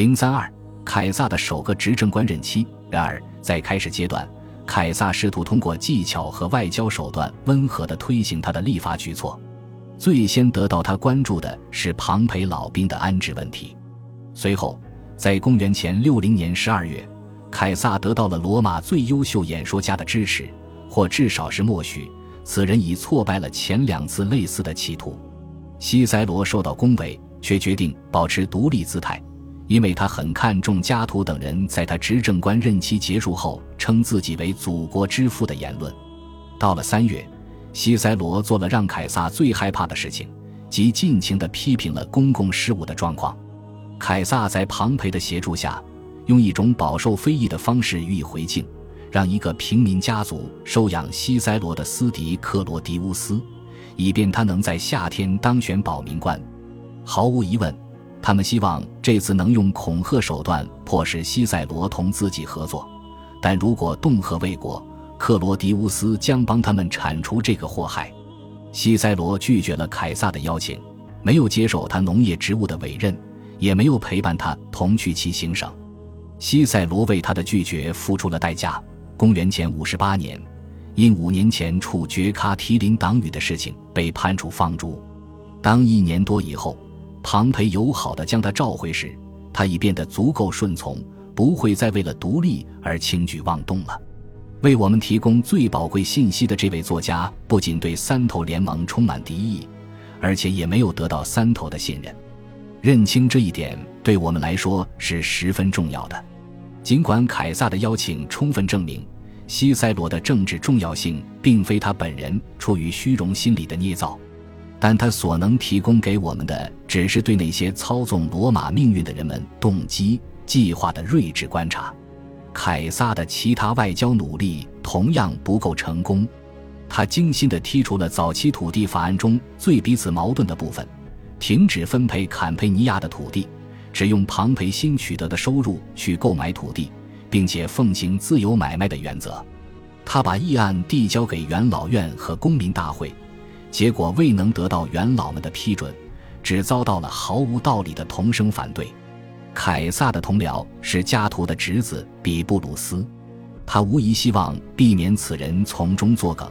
零三二，凯撒的首个执政官任期。然而，在开始阶段，凯撒试图通过技巧和外交手段温和地推行他的立法举措。最先得到他关注的是庞培老兵的安置问题。随后，在公元前六零年十二月，凯撒得到了罗马最优秀演说家的支持，或至少是默许。此人已挫败了前两次类似的企图。西塞罗受到恭维，却决定保持独立姿态，因为他很看重加图等人在他执政官任期结束后称自己为“祖国之父”的言论。到了三月，西塞罗做了让凯撒最害怕的事情，即尽情地批评了公共事务的状况。凯撒在庞培的协助下，用一种饱受非议的方式予以回敬，让一个平民家族收养西塞罗的斯迪克罗迪乌斯，以便他能在夏天当选保民官。毫无疑问，他们希望这次能用恐吓手段迫使西塞罗同自己合作，但如果恫吓未果，克罗迪乌斯将帮他们铲除这个祸害。西塞罗拒绝了凯撒的邀请，没有接受他农业职务的委任。也没有陪伴他同去其行省，西塞罗为他的拒绝付出了代价。公元前五十八年，因五年前处决卡提林党羽的事情被判处放逐。当一年多以后，庞培友好的将他召回时，他已变得足够顺从，不会再为了独立而轻举妄动了。为我们提供最宝贵信息的这位作家，不仅对三头联盟充满敌意，而且也没有得到三头的信任。认清这一点对我们来说是十分重要的。尽管凯撒的邀请充分证明西塞罗的政治重要性并非他本人出于虚荣心理的捏造，但他所能提供给我们的只是对那些操纵罗马命运的人们动机计划的睿智观察。凯撒的其他外交努力同样不够成功。他精心地剔除了早期土地法案中最彼此矛盾的部分。停止分配坎佩尼亚的土地，只用庞培新取得的收入去购买土地，并且奉行自由买卖的原则。他把议案递交给元老院和公民大会，结果未能得到元老们的批准，只遭到了毫无道理的同声反对。凯撒的同僚是加图的侄子比布鲁斯，他无疑希望避免此人从中作梗，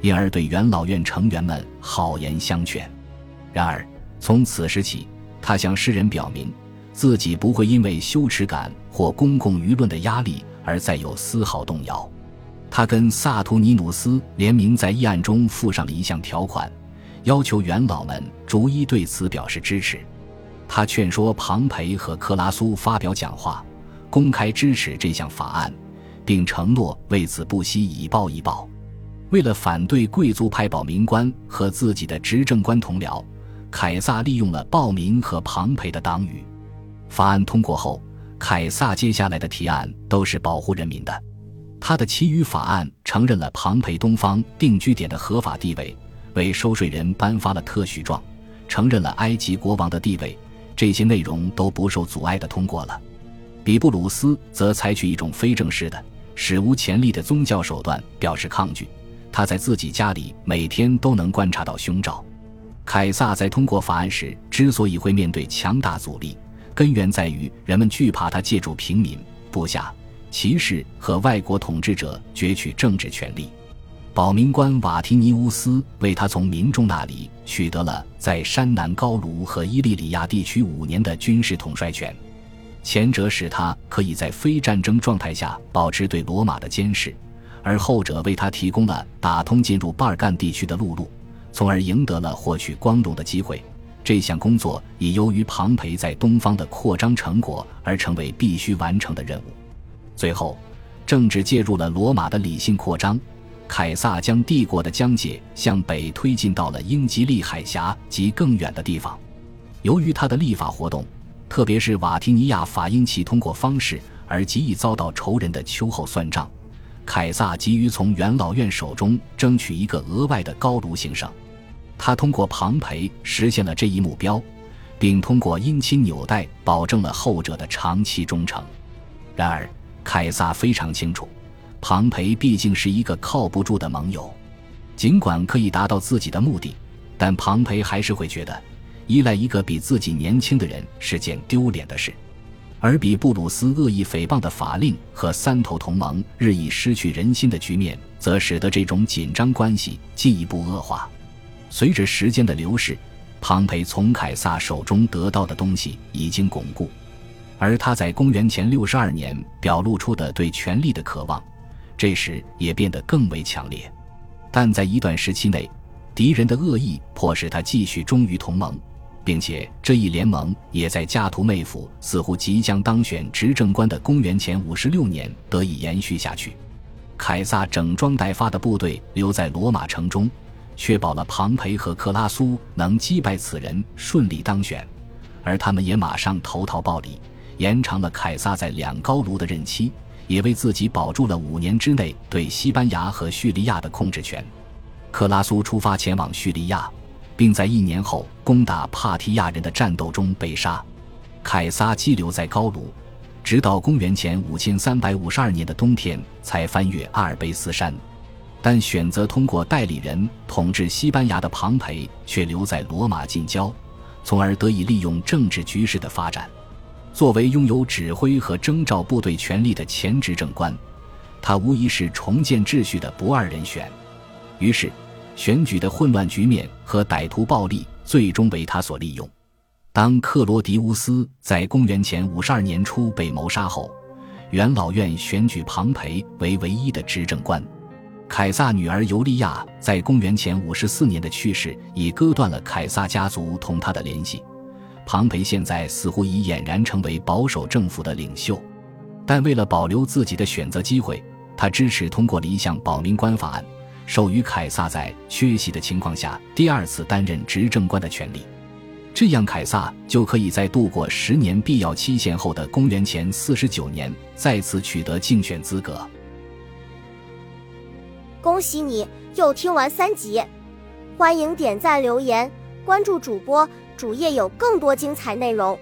因而对元老院成员们好言相劝。然而。从此时起，他向世人表明，自己不会因为羞耻感或公共舆论的压力而再有丝毫动摇。他跟萨图尼努斯联名在议案中附上了一项条款，要求元老们逐一对此表示支持。他劝说庞培和克拉苏发表讲话，公开支持这项法案，并承诺为此不惜以暴易暴。为了反对贵族派保民官和自己的执政官同僚。凯撒利用了暴民和庞培的党羽。法案通过后，凯撒接下来的提案都是保护人民的。他的其余法案承认了庞培东方定居点的合法地位，为收税人颁发了特许状，承认了埃及国王的地位。这些内容都不受阻碍的通过了。比布鲁斯则采取一种非正式的、史无前例的宗教手段表示抗拒。他在自己家里每天都能观察到凶兆。凯撒在通过法案时之所以会面对强大阻力，根源在于人们惧怕他借助平民、部下、骑士和外国统治者攫取政治权力。保民官瓦提尼乌斯为他从民众那里取得了在山南高卢和伊利里亚地区五年的军事统帅权，前者使他可以在非战争状态下保持对罗马的监视，而后者为他提供了打通进入巴尔干地区的陆路。从而赢得了获取光荣的机会。这项工作已由于庞培在东方的扩张成果而成为必须完成的任务。最后，政治介入了罗马的理性扩张。凯撒将帝国的疆界向北推进到了英吉利海峡及更远的地方。由于他的立法活动，特别是瓦提尼亚法因其通过方式而极易遭到仇人的秋后算账。凯撒急于从元老院手中争取一个额外的高卢行省，他通过庞培实现了这一目标，并通过姻亲纽带保证了后者的长期忠诚。然而，凯撒非常清楚，庞培毕竟是一个靠不住的盟友，尽管可以达到自己的目的，但庞培还是会觉得依赖一个比自己年轻的人是件丢脸的事。而比布鲁斯恶意诽谤的法令和三头同盟日益失去人心的局面，则使得这种紧张关系进一步恶化。随着时间的流逝，庞培从凯撒手中得到的东西已经巩固，而他在公元前六十二年表露出的对权力的渴望，这时也变得更为强烈。但在一段时期内，敌人的恶意迫使他继续忠于同盟。并且这一联盟也在加图妹夫似乎即将当选执政官的公元前五十六年得以延续下去。凯撒整装待发的部队留在罗马城中，确保了庞培和克拉苏能击败此人，顺利当选。而他们也马上投桃报李，延长了凯撒在两高卢的任期，也为自己保住了五年之内对西班牙和叙利亚的控制权。克拉苏出发前往叙利亚。并在一年后攻打帕提亚人的战斗中被杀，凯撒羁留在高卢，直到公元前五千三百五十二年的冬天才翻越阿尔卑斯山。但选择通过代理人统治西班牙的庞培却留在罗马近郊，从而得以利用政治局势的发展。作为拥有指挥和征召部队权力的前执政官，他无疑是重建秩序的不二人选。于是。选举的混乱局面和歹徒暴力最终为他所利用。当克罗迪乌斯在公元前五十二年初被谋杀后，元老院选举庞培为唯一的执政官。凯撒女儿尤利娅在公元前五十四年的去世已割断了凯撒家族同他的联系。庞培现在似乎已俨然成为保守政府的领袖，但为了保留自己的选择机会，他支持通过了一项保民官法案。授予凯撒在缺席的情况下第二次担任执政官的权利，这样凯撒就可以在度过十年必要期限后的公元前四十九年再次取得竞选资格。恭喜你又听完三集，欢迎点赞、留言、关注主播，主页有更多精彩内容。